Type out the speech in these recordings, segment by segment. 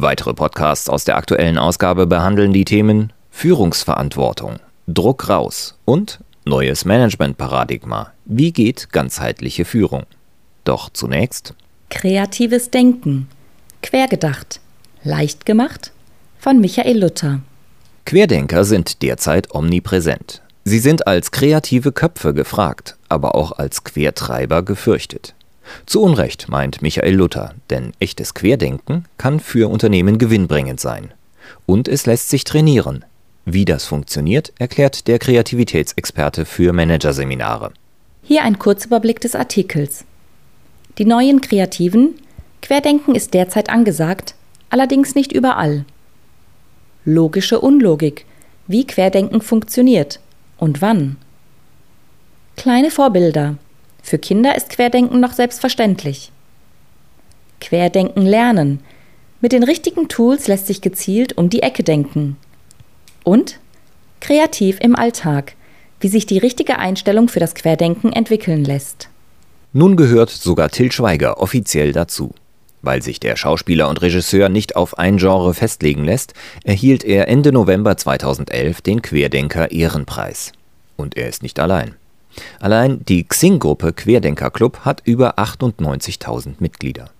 Weitere Podcasts aus der aktuellen Ausgabe behandeln die Themen Führungsverantwortung, Druck raus und neues Managementparadigma. Wie geht ganzheitliche Führung? Doch zunächst Kreatives Denken. Quergedacht. Leicht gemacht von Michael Luther. Querdenker sind derzeit omnipräsent. Sie sind als kreative Köpfe gefragt, aber auch als Quertreiber gefürchtet. Zu Unrecht, meint Michael Luther, denn echtes Querdenken kann für Unternehmen gewinnbringend sein. Und es lässt sich trainieren. Wie das funktioniert, erklärt der Kreativitätsexperte für Managerseminare. Hier ein Kurzüberblick des Artikels. Die neuen Kreativen, Querdenken ist derzeit angesagt, allerdings nicht überall. Logische Unlogik, wie Querdenken funktioniert und wann. Kleine Vorbilder, für Kinder ist Querdenken noch selbstverständlich. Querdenken lernen. Mit den richtigen Tools lässt sich gezielt um die Ecke denken. Und kreativ im Alltag, wie sich die richtige Einstellung für das Querdenken entwickeln lässt. Nun gehört sogar Till Schweiger offiziell dazu. Weil sich der Schauspieler und Regisseur nicht auf ein Genre festlegen lässt, erhielt er Ende November 2011 den Querdenker Ehrenpreis. Und er ist nicht allein. Allein die Xing-Gruppe Querdenker Club hat über 98.000 Mitglieder.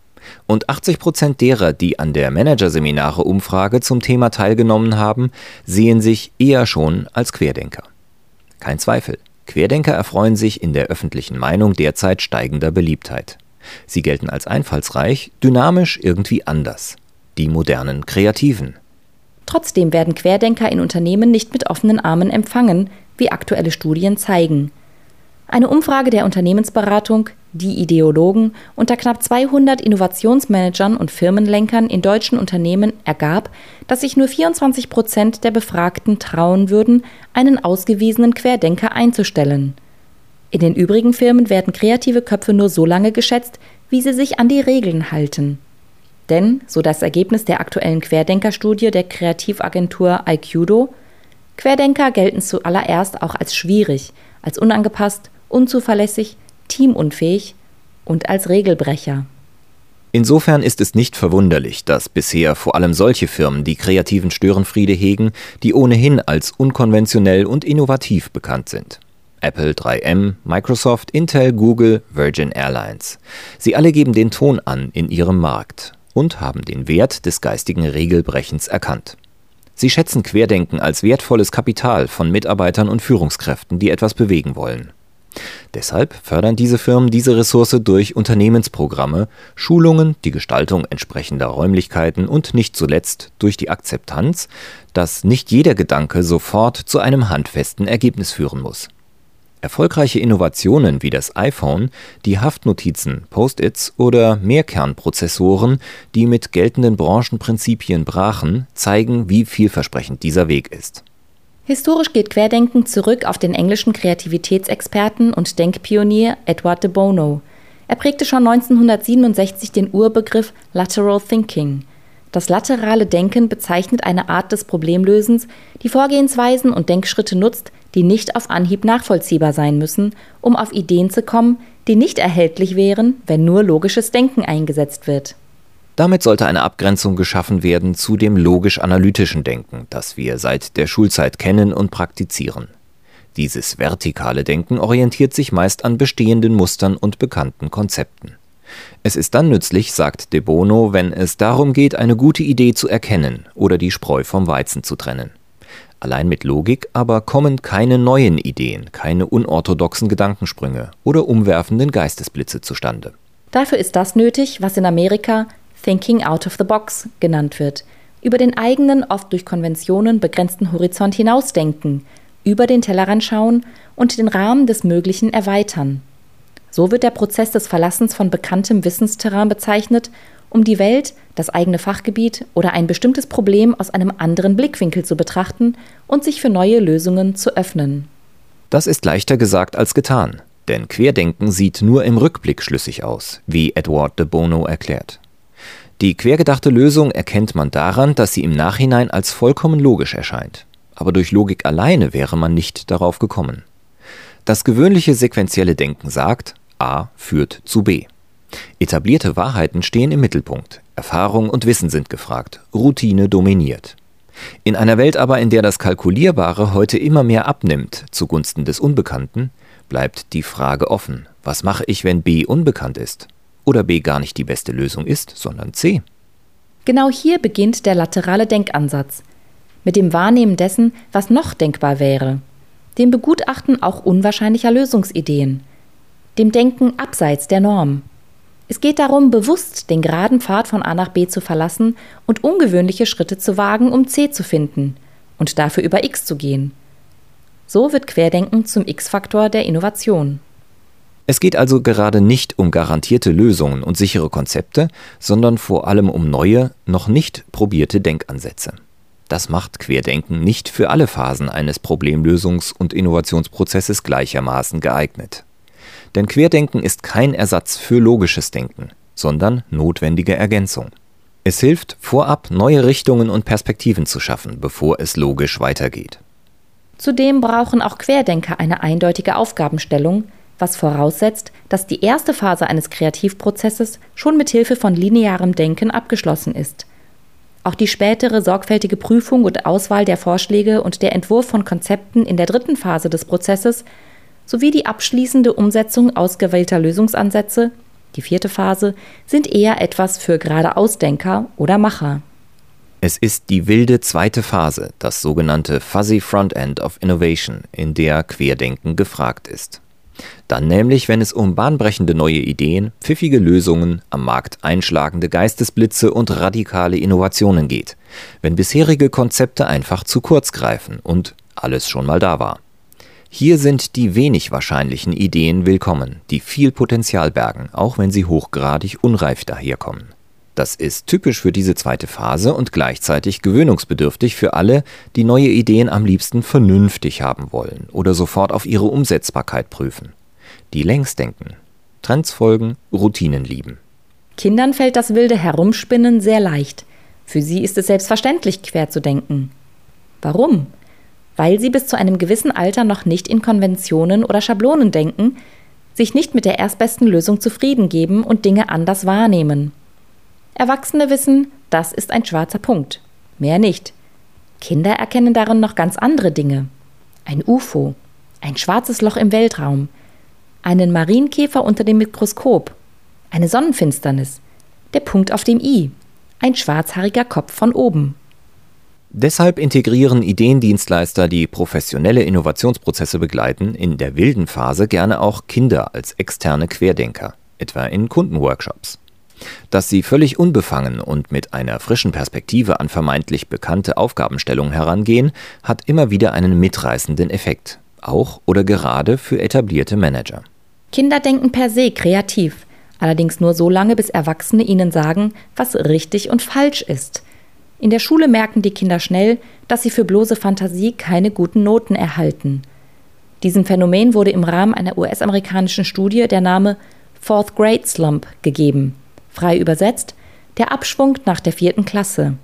Und 80 Prozent derer, die an der Managerseminare-Umfrage zum Thema teilgenommen haben, sehen sich eher schon als Querdenker. Kein Zweifel, Querdenker erfreuen sich in der öffentlichen Meinung derzeit steigender Beliebtheit. Sie gelten als einfallsreich, dynamisch, irgendwie anders. Die modernen Kreativen. Trotzdem werden Querdenker in Unternehmen nicht mit offenen Armen empfangen, wie aktuelle Studien zeigen. Eine Umfrage der Unternehmensberatung Die Ideologen unter knapp 200 Innovationsmanagern und Firmenlenkern in deutschen Unternehmen ergab, dass sich nur 24 Prozent der Befragten trauen würden, einen ausgewiesenen Querdenker einzustellen. In den übrigen Firmen werden kreative Köpfe nur so lange geschätzt, wie sie sich an die Regeln halten. Denn, so das Ergebnis der aktuellen Querdenkerstudie der Kreativagentur IQDO, Querdenker gelten zuallererst auch als schwierig, als unangepasst unzuverlässig, teamunfähig und als Regelbrecher. Insofern ist es nicht verwunderlich, dass bisher vor allem solche Firmen die kreativen Störenfriede hegen, die ohnehin als unkonventionell und innovativ bekannt sind. Apple, 3M, Microsoft, Intel, Google, Virgin Airlines. Sie alle geben den Ton an in ihrem Markt und haben den Wert des geistigen Regelbrechens erkannt. Sie schätzen Querdenken als wertvolles Kapital von Mitarbeitern und Führungskräften, die etwas bewegen wollen. Deshalb fördern diese Firmen diese Ressource durch Unternehmensprogramme, Schulungen, die Gestaltung entsprechender Räumlichkeiten und nicht zuletzt durch die Akzeptanz, dass nicht jeder Gedanke sofort zu einem handfesten Ergebnis führen muss. Erfolgreiche Innovationen wie das iPhone, die Haftnotizen, Post-its oder Mehrkernprozessoren, die mit geltenden Branchenprinzipien brachen, zeigen, wie vielversprechend dieser Weg ist. Historisch geht Querdenken zurück auf den englischen Kreativitätsexperten und Denkpionier Edward de Bono. Er prägte schon 1967 den Urbegriff Lateral Thinking. Das laterale Denken bezeichnet eine Art des Problemlösens, die Vorgehensweisen und Denkschritte nutzt, die nicht auf Anhieb nachvollziehbar sein müssen, um auf Ideen zu kommen, die nicht erhältlich wären, wenn nur logisches Denken eingesetzt wird. Damit sollte eine Abgrenzung geschaffen werden zu dem logisch-analytischen Denken, das wir seit der Schulzeit kennen und praktizieren. Dieses vertikale Denken orientiert sich meist an bestehenden Mustern und bekannten Konzepten. Es ist dann nützlich, sagt De Bono, wenn es darum geht, eine gute Idee zu erkennen oder die Spreu vom Weizen zu trennen. Allein mit Logik aber kommen keine neuen Ideen, keine unorthodoxen Gedankensprünge oder umwerfenden Geistesblitze zustande. Dafür ist das nötig, was in Amerika Thinking Out of the Box genannt wird, über den eigenen, oft durch Konventionen begrenzten Horizont hinausdenken, über den Tellerrand schauen und den Rahmen des Möglichen erweitern. So wird der Prozess des Verlassens von bekanntem Wissensterrain bezeichnet um die Welt, das eigene Fachgebiet oder ein bestimmtes Problem aus einem anderen Blickwinkel zu betrachten und sich für neue Lösungen zu öffnen. Das ist leichter gesagt als getan, denn Querdenken sieht nur im Rückblick schlüssig aus, wie Edward de Bono erklärt. Die quergedachte Lösung erkennt man daran, dass sie im Nachhinein als vollkommen logisch erscheint. Aber durch Logik alleine wäre man nicht darauf gekommen. Das gewöhnliche sequentielle Denken sagt, A führt zu B. Etablierte Wahrheiten stehen im Mittelpunkt. Erfahrung und Wissen sind gefragt. Routine dominiert. In einer Welt aber, in der das Kalkulierbare heute immer mehr abnimmt zugunsten des Unbekannten, bleibt die Frage offen. Was mache ich, wenn B unbekannt ist? Oder B gar nicht die beste Lösung ist, sondern C? Genau hier beginnt der laterale Denkansatz. Mit dem Wahrnehmen dessen, was noch denkbar wäre. Dem Begutachten auch unwahrscheinlicher Lösungsideen. Dem Denken abseits der Norm. Es geht darum, bewusst den geraden Pfad von A nach B zu verlassen und ungewöhnliche Schritte zu wagen, um C zu finden und dafür über X zu gehen. So wird Querdenken zum X-Faktor der Innovation. Es geht also gerade nicht um garantierte Lösungen und sichere Konzepte, sondern vor allem um neue, noch nicht probierte Denkansätze. Das macht Querdenken nicht für alle Phasen eines Problemlösungs- und Innovationsprozesses gleichermaßen geeignet. Denn Querdenken ist kein Ersatz für logisches Denken, sondern notwendige Ergänzung. Es hilft, vorab neue Richtungen und Perspektiven zu schaffen, bevor es logisch weitergeht. Zudem brauchen auch Querdenker eine eindeutige Aufgabenstellung, was voraussetzt, dass die erste Phase eines Kreativprozesses schon mit Hilfe von linearem Denken abgeschlossen ist. Auch die spätere sorgfältige Prüfung und Auswahl der Vorschläge und der Entwurf von Konzepten in der dritten Phase des Prozesses sowie die abschließende Umsetzung ausgewählter Lösungsansätze, die vierte Phase, sind eher etwas für geradeausdenker oder Macher. Es ist die wilde zweite Phase, das sogenannte Fuzzy Frontend of Innovation, in der Querdenken gefragt ist. Dann nämlich, wenn es um bahnbrechende neue Ideen, pfiffige Lösungen, am Markt einschlagende Geistesblitze und radikale Innovationen geht, wenn bisherige Konzepte einfach zu kurz greifen und alles schon mal da war. Hier sind die wenig wahrscheinlichen Ideen willkommen, die viel Potenzial bergen, auch wenn sie hochgradig unreif daherkommen. Das ist typisch für diese zweite Phase und gleichzeitig gewöhnungsbedürftig für alle, die neue Ideen am liebsten vernünftig haben wollen oder sofort auf ihre Umsetzbarkeit prüfen. Die längs denken, Trends folgen, Routinen lieben. Kindern fällt das wilde Herumspinnen sehr leicht. Für sie ist es selbstverständlich, quer zu denken. Warum? weil sie bis zu einem gewissen Alter noch nicht in Konventionen oder Schablonen denken, sich nicht mit der erstbesten Lösung zufrieden geben und Dinge anders wahrnehmen. Erwachsene wissen, das ist ein schwarzer Punkt. Mehr nicht. Kinder erkennen darin noch ganz andere Dinge. Ein UFO, ein schwarzes Loch im Weltraum, einen Marienkäfer unter dem Mikroskop, eine Sonnenfinsternis, der Punkt auf dem I, ein schwarzhaariger Kopf von oben. Deshalb integrieren Ideendienstleister, die professionelle Innovationsprozesse begleiten, in der wilden Phase gerne auch Kinder als externe Querdenker, etwa in Kundenworkshops. Dass sie völlig unbefangen und mit einer frischen Perspektive an vermeintlich bekannte Aufgabenstellungen herangehen, hat immer wieder einen mitreißenden Effekt, auch oder gerade für etablierte Manager. Kinder denken per se kreativ, allerdings nur so lange, bis Erwachsene ihnen sagen, was richtig und falsch ist – in der Schule merken die Kinder schnell, dass sie für bloße Fantasie keine guten Noten erhalten. Diesem Phänomen wurde im Rahmen einer US-amerikanischen Studie der Name Fourth Grade Slump gegeben, frei übersetzt der Abschwung nach der vierten Klasse.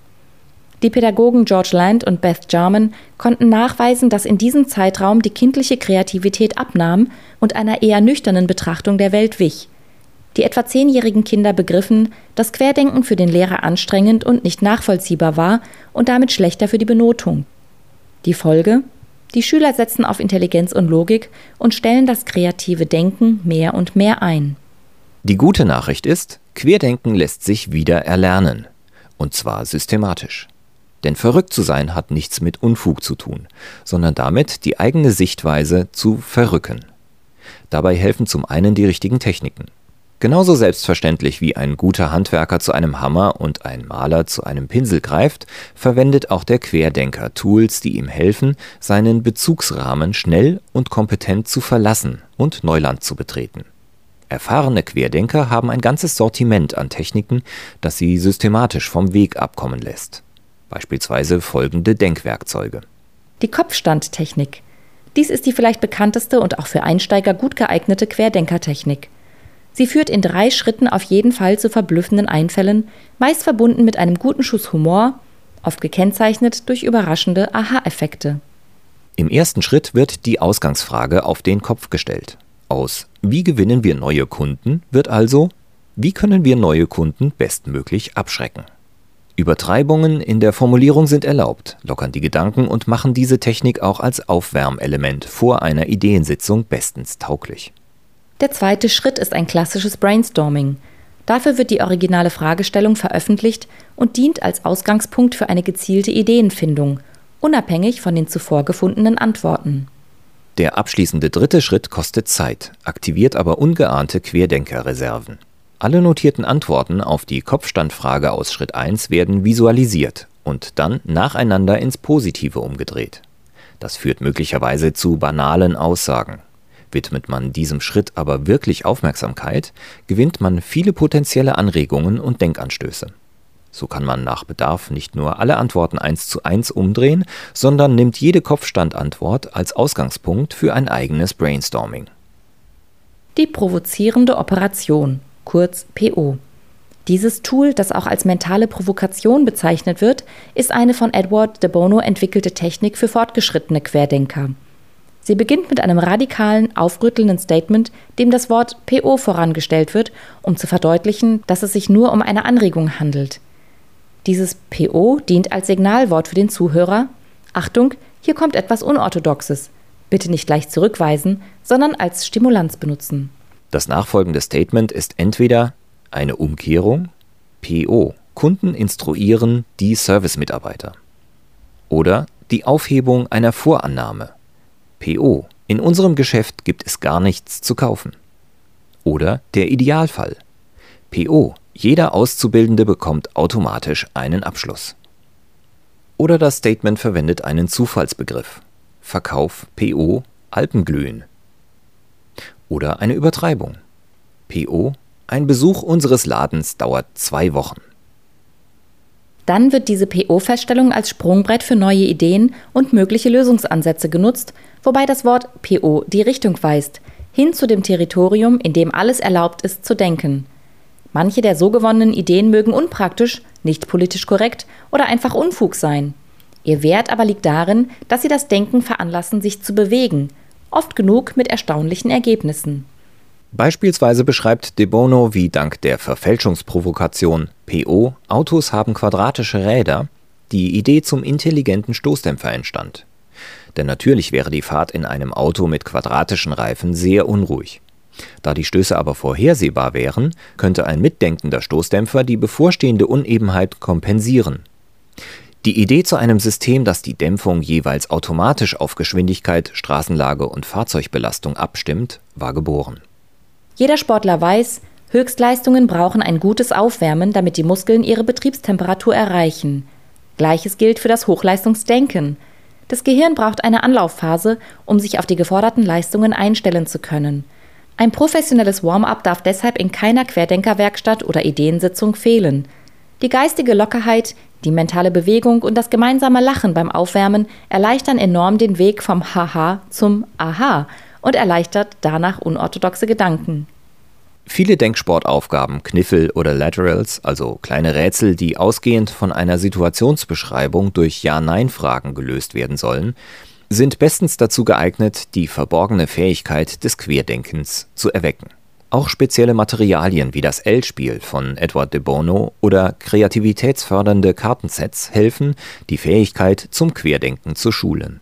Die Pädagogen George Land und Beth Jarman konnten nachweisen, dass in diesem Zeitraum die kindliche Kreativität abnahm und einer eher nüchternen Betrachtung der Welt wich. Die etwa zehnjährigen Kinder begriffen, dass Querdenken für den Lehrer anstrengend und nicht nachvollziehbar war und damit schlechter für die Benotung. Die Folge? Die Schüler setzen auf Intelligenz und Logik und stellen das kreative Denken mehr und mehr ein. Die gute Nachricht ist, Querdenken lässt sich wieder erlernen. Und zwar systematisch. Denn verrückt zu sein hat nichts mit Unfug zu tun, sondern damit, die eigene Sichtweise zu verrücken. Dabei helfen zum einen die richtigen Techniken. Genauso selbstverständlich wie ein guter Handwerker zu einem Hammer und ein Maler zu einem Pinsel greift, verwendet auch der Querdenker Tools, die ihm helfen, seinen Bezugsrahmen schnell und kompetent zu verlassen und Neuland zu betreten. Erfahrene Querdenker haben ein ganzes Sortiment an Techniken, das sie systematisch vom Weg abkommen lässt. Beispielsweise folgende Denkwerkzeuge. Die Kopfstandtechnik. Dies ist die vielleicht bekannteste und auch für Einsteiger gut geeignete Querdenkertechnik. Sie führt in drei Schritten auf jeden Fall zu verblüffenden Einfällen, meist verbunden mit einem guten Schuss Humor, oft gekennzeichnet durch überraschende Aha-Effekte. Im ersten Schritt wird die Ausgangsfrage auf den Kopf gestellt. Aus Wie gewinnen wir neue Kunden wird also Wie können wir neue Kunden bestmöglich abschrecken? Übertreibungen in der Formulierung sind erlaubt, lockern die Gedanken und machen diese Technik auch als Aufwärmelement vor einer Ideensitzung bestens tauglich. Der zweite Schritt ist ein klassisches Brainstorming. Dafür wird die originale Fragestellung veröffentlicht und dient als Ausgangspunkt für eine gezielte Ideenfindung, unabhängig von den zuvor gefundenen Antworten. Der abschließende dritte Schritt kostet Zeit, aktiviert aber ungeahnte Querdenkerreserven. Alle notierten Antworten auf die Kopfstandfrage aus Schritt 1 werden visualisiert und dann nacheinander ins Positive umgedreht. Das führt möglicherweise zu banalen Aussagen. Widmet man diesem Schritt aber wirklich Aufmerksamkeit, gewinnt man viele potenzielle Anregungen und Denkanstöße. So kann man nach Bedarf nicht nur alle Antworten eins zu eins umdrehen, sondern nimmt jede Kopfstandantwort als Ausgangspunkt für ein eigenes Brainstorming. Die provozierende Operation, kurz PO. Dieses Tool, das auch als mentale Provokation bezeichnet wird, ist eine von Edward de Bono entwickelte Technik für fortgeschrittene Querdenker. Sie beginnt mit einem radikalen, aufrüttelnden Statement, dem das Wort PO vorangestellt wird, um zu verdeutlichen, dass es sich nur um eine Anregung handelt. Dieses PO dient als Signalwort für den Zuhörer. Achtung, hier kommt etwas Unorthodoxes. Bitte nicht gleich zurückweisen, sondern als Stimulanz benutzen. Das nachfolgende Statement ist entweder eine Umkehrung, PO, Kunden instruieren die Servicemitarbeiter. Oder die Aufhebung einer Vorannahme, PO, in unserem Geschäft gibt es gar nichts zu kaufen. Oder der Idealfall, PO, jeder Auszubildende bekommt automatisch einen Abschluss. Oder das Statement verwendet einen Zufallsbegriff. Verkauf PO Alpenglühen. Oder eine Übertreibung. PO Ein Besuch unseres Ladens dauert zwei Wochen. Dann wird diese PO-Feststellung als Sprungbrett für neue Ideen und mögliche Lösungsansätze genutzt, wobei das Wort PO die Richtung weist, hin zu dem Territorium, in dem alles erlaubt ist zu denken. Manche der so gewonnenen Ideen mögen unpraktisch, nicht politisch korrekt oder einfach Unfug sein. Ihr Wert aber liegt darin, dass sie das Denken veranlassen, sich zu bewegen, oft genug mit erstaunlichen Ergebnissen. Beispielsweise beschreibt De Bono, wie dank der Verfälschungsprovokation PO Autos haben quadratische Räder die Idee zum intelligenten Stoßdämpfer entstand. Denn natürlich wäre die Fahrt in einem Auto mit quadratischen Reifen sehr unruhig. Da die Stöße aber vorhersehbar wären, könnte ein mitdenkender Stoßdämpfer die bevorstehende Unebenheit kompensieren. Die Idee zu einem System, das die Dämpfung jeweils automatisch auf Geschwindigkeit, Straßenlage und Fahrzeugbelastung abstimmt, war geboren. Jeder Sportler weiß, Höchstleistungen brauchen ein gutes Aufwärmen, damit die Muskeln ihre Betriebstemperatur erreichen. Gleiches gilt für das Hochleistungsdenken. Das Gehirn braucht eine Anlaufphase, um sich auf die geforderten Leistungen einstellen zu können. Ein professionelles Warm-up darf deshalb in keiner Querdenkerwerkstatt oder Ideensitzung fehlen. Die geistige Lockerheit, die mentale Bewegung und das gemeinsame Lachen beim Aufwärmen erleichtern enorm den Weg vom Haha zum Aha und erleichtert danach unorthodoxe Gedanken. Viele Denksportaufgaben, Kniffel oder Laterals, also kleine Rätsel, die ausgehend von einer Situationsbeschreibung durch Ja-Nein-Fragen gelöst werden sollen, sind bestens dazu geeignet, die verborgene Fähigkeit des Querdenkens zu erwecken. Auch spezielle Materialien wie das L-Spiel von Edward de Bono oder kreativitätsfördernde Kartensets helfen, die Fähigkeit zum Querdenken zu schulen.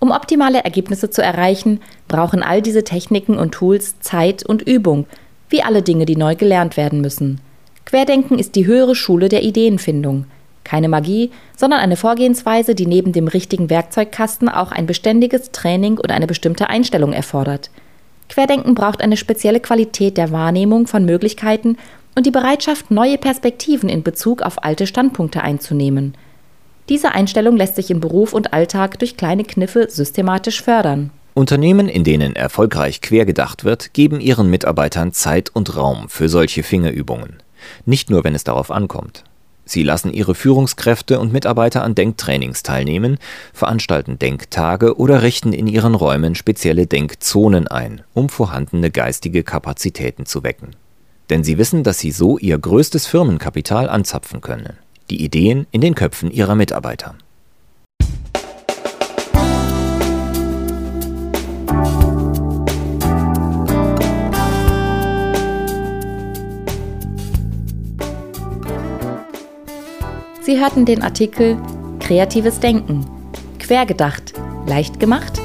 Um optimale Ergebnisse zu erreichen, brauchen all diese Techniken und Tools Zeit und Übung, wie alle Dinge, die neu gelernt werden müssen. Querdenken ist die höhere Schule der Ideenfindung. Keine Magie, sondern eine Vorgehensweise, die neben dem richtigen Werkzeugkasten auch ein beständiges Training und eine bestimmte Einstellung erfordert. Querdenken braucht eine spezielle Qualität der Wahrnehmung von Möglichkeiten und die Bereitschaft, neue Perspektiven in Bezug auf alte Standpunkte einzunehmen. Diese Einstellung lässt sich in Beruf und Alltag durch kleine Kniffe systematisch fördern. Unternehmen, in denen erfolgreich quergedacht wird, geben ihren Mitarbeitern Zeit und Raum für solche Fingerübungen. Nicht nur, wenn es darauf ankommt. Sie lassen ihre Führungskräfte und Mitarbeiter an Denktrainings teilnehmen, veranstalten Denktage oder richten in ihren Räumen spezielle Denkzonen ein, um vorhandene geistige Kapazitäten zu wecken. Denn sie wissen, dass sie so ihr größtes Firmenkapital anzapfen können. Die Ideen in den Köpfen ihrer Mitarbeiter. Sie hörten den Artikel Kreatives Denken. Quergedacht. Leicht gemacht?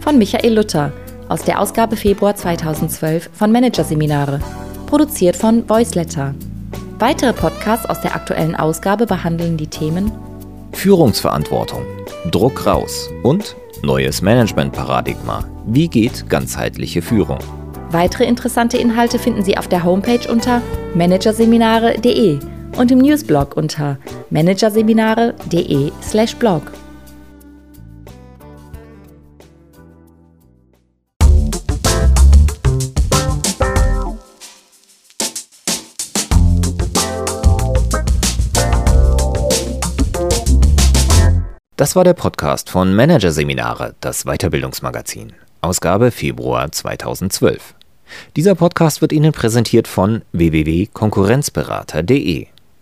Von Michael Luther aus der Ausgabe Februar 2012 von Managerseminare. Produziert von Voiceletter. Weitere Podcasts aus der aktuellen Ausgabe behandeln die Themen Führungsverantwortung, Druck raus und neues Managementparadigma. Wie geht ganzheitliche Führung? Weitere interessante Inhalte finden Sie auf der Homepage unter managerseminare.de und im Newsblog unter managerseminare.de/blog. Das war der Podcast von Managerseminare, das Weiterbildungsmagazin, Ausgabe Februar 2012. Dieser Podcast wird Ihnen präsentiert von www.konkurrenzberater.de.